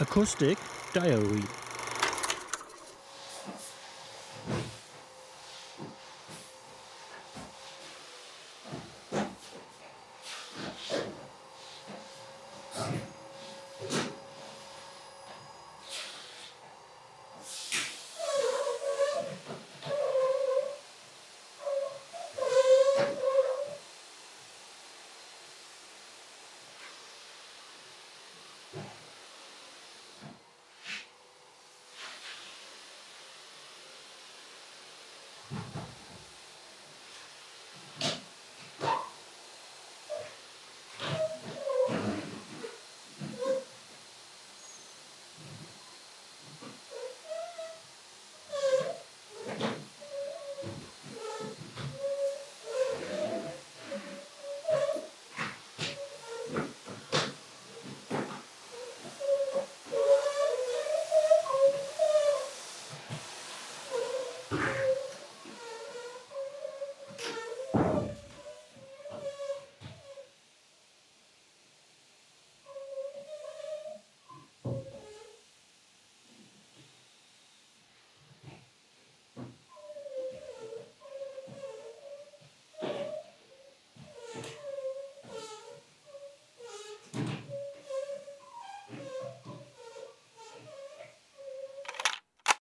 Acoustic Diary.